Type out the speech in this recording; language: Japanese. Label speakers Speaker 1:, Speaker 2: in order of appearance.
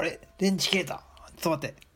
Speaker 1: あれ？電池切れた。ちょっと待って。